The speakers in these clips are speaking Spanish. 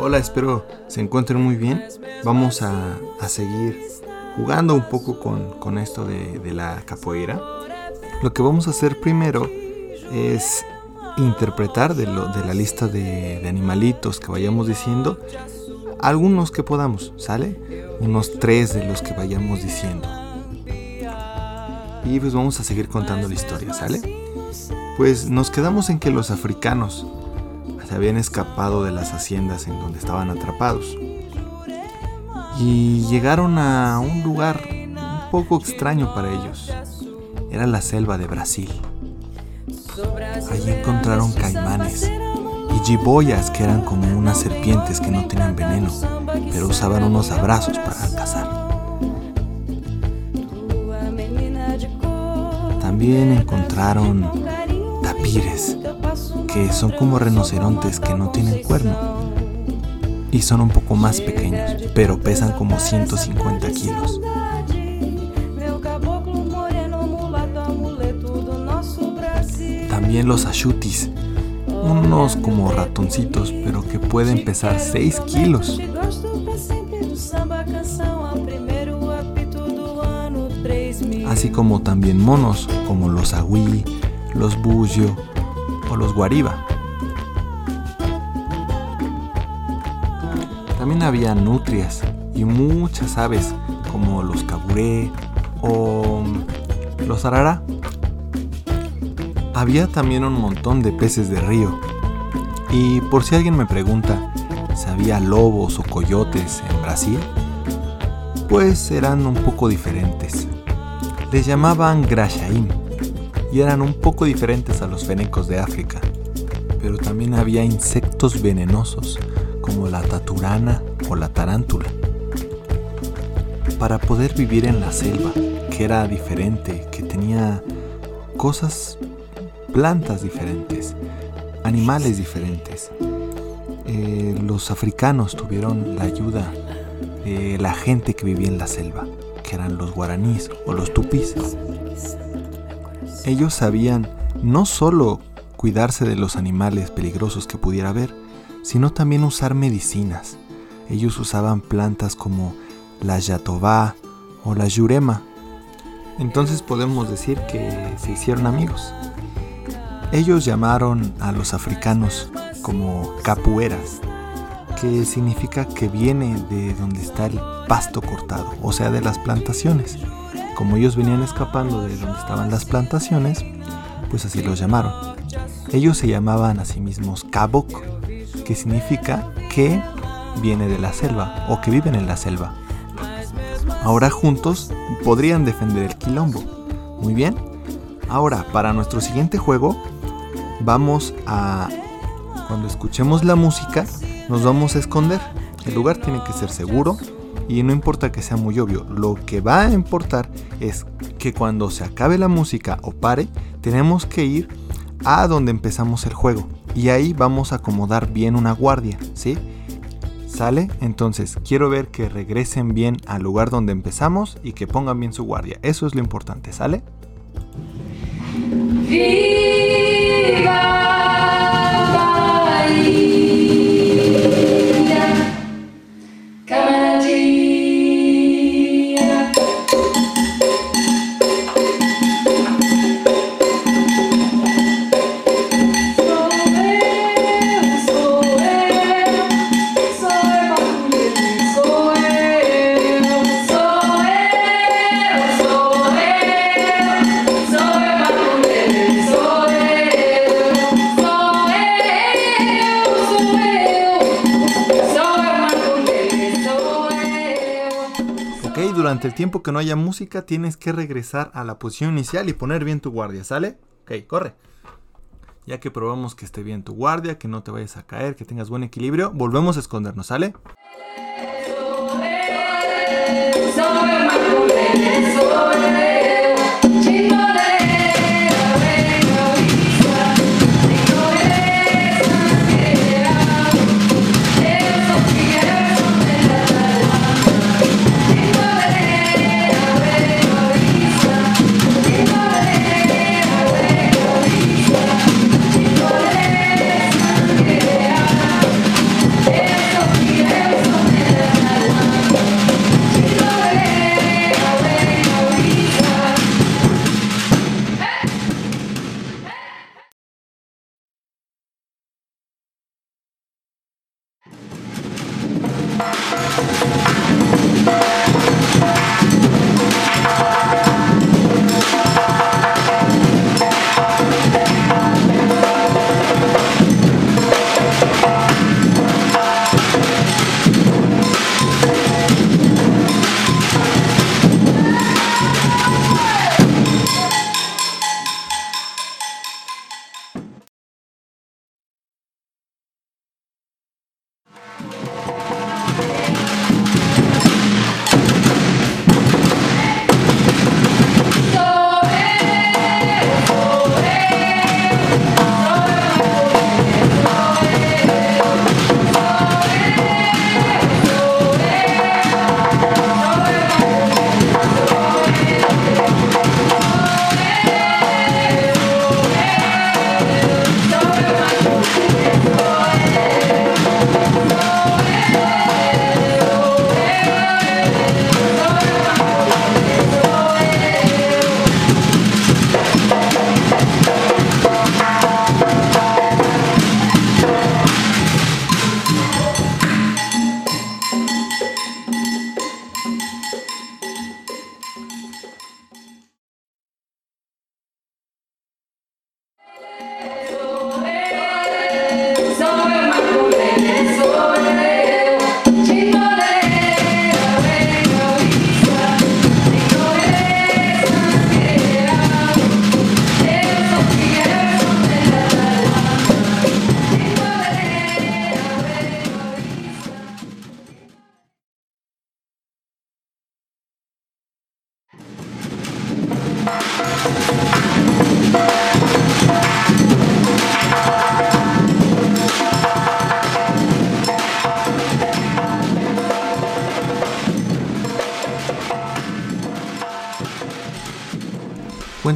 Hola, espero se encuentren muy bien. Vamos a, seguir jugando un poco con, esto de, la capoeira. Lo que vamos a hacer primero es interpretar de, de la lista de, de, animalitos que vayamos diciendo algunos que podamos, ¿sale? Unos tres de los que vayamos diciendo. Y pues vamos a seguir contando la historia, ¿sale? Pues nos quedamos en que los africanos se habían escapado de las haciendas en donde estaban atrapados. Y llegaron a un lugar un poco extraño para ellos. Era la selva de Brasil. Allí encontraron caimanes y jiboyas que eran como unas serpientes que no tenían veneno, pero usaban unos abrazos para cazar. También encontraron tapires, que son como rinocerontes que no tienen cuerno y son un poco más pequeños, pero pesan como 150 kilos. También los ashutis, unos como ratoncitos, pero que pueden pesar 6 kilos. Así como también monos, como los agui, los buyo o los guariba. También había nutrias y muchas aves como los caburé o los arara. Había también un montón de peces de río. Y por si alguien me pregunta si había lobos o coyotes en Brasil, pues eran un poco diferentes. Les llamaban Grashaim y eran un poco diferentes a los fenecos de África. Pero también había insectos venenosos como la taturana o la tarántula. Para poder vivir en la selva, que era diferente, que tenía cosas, plantas diferentes, animales diferentes, eh, los africanos tuvieron la ayuda de la gente que vivía en la selva, que eran los guaraníes o los tupis. Ellos sabían no solo cuidarse de los animales peligrosos que pudiera haber, sino también usar medicinas. Ellos usaban plantas como la yatobá o la yurema. Entonces podemos decir que se hicieron amigos. Ellos llamaron a los africanos como capueras, que significa que viene de donde está el pasto cortado, o sea, de las plantaciones. Como ellos venían escapando de donde estaban las plantaciones, pues así los llamaron. Ellos se llamaban a sí mismos Kabok, que significa que viene de la selva o que viven en la selva. Ahora juntos podrían defender el quilombo. Muy bien. Ahora, para nuestro siguiente juego, vamos a... Cuando escuchemos la música, nos vamos a esconder. El lugar tiene que ser seguro y no importa que sea muy obvio, lo que va a importar es que cuando se acabe la música o pare, tenemos que ir a donde empezamos el juego. Y ahí vamos a acomodar bien una guardia, ¿sí? ¿Sale? Entonces quiero ver que regresen bien al lugar donde empezamos y que pongan bien su guardia. Eso es lo importante, ¿sale? durante el tiempo que no haya música, tienes que regresar a la posición inicial y poner bien tu guardia, ¿sale? Ok, corre. Ya que probamos que esté bien tu guardia, que no te vayas a caer, que tengas buen equilibrio, volvemos a escondernos, ¿sale?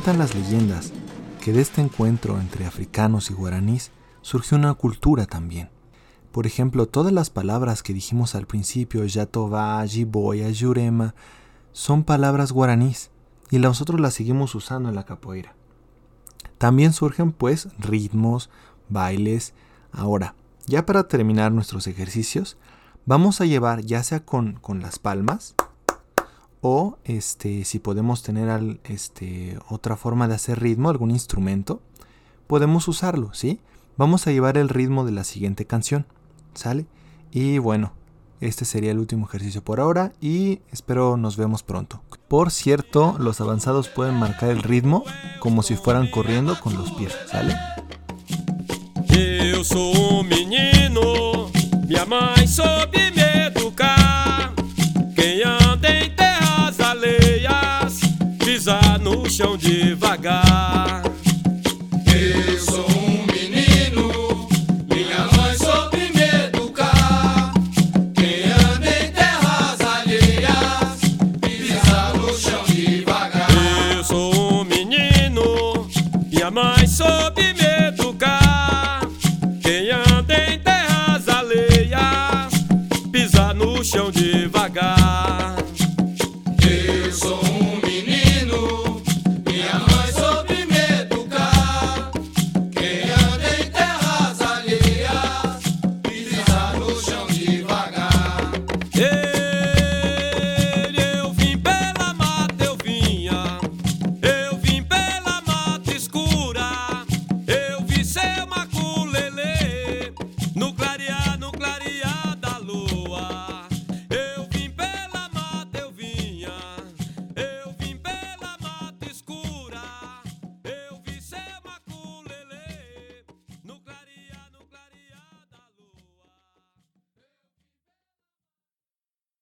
Cuentan las leyendas que de este encuentro entre africanos y guaraníes surgió una cultura también. Por ejemplo, todas las palabras que dijimos al principio, Yatová, Jiboya, Yurema, son palabras guaraníes y nosotros las seguimos usando en la capoeira. También surgen pues ritmos, bailes. Ahora, ya para terminar nuestros ejercicios, vamos a llevar ya sea con, con las palmas, o este, si podemos tener este, otra forma de hacer ritmo, algún instrumento, podemos usarlo, ¿sí? Vamos a llevar el ritmo de la siguiente canción, ¿sale? Y bueno, este sería el último ejercicio por ahora y espero nos vemos pronto. Por cierto, los avanzados pueden marcar el ritmo como si fueran corriendo con los pies, ¿sale? chão devagar. Eu sou um menino, minha mãe soube me educar. Quem anda em terras alheias, pisa no chão devagar. Eu sou um menino, minha mãe soube me educar.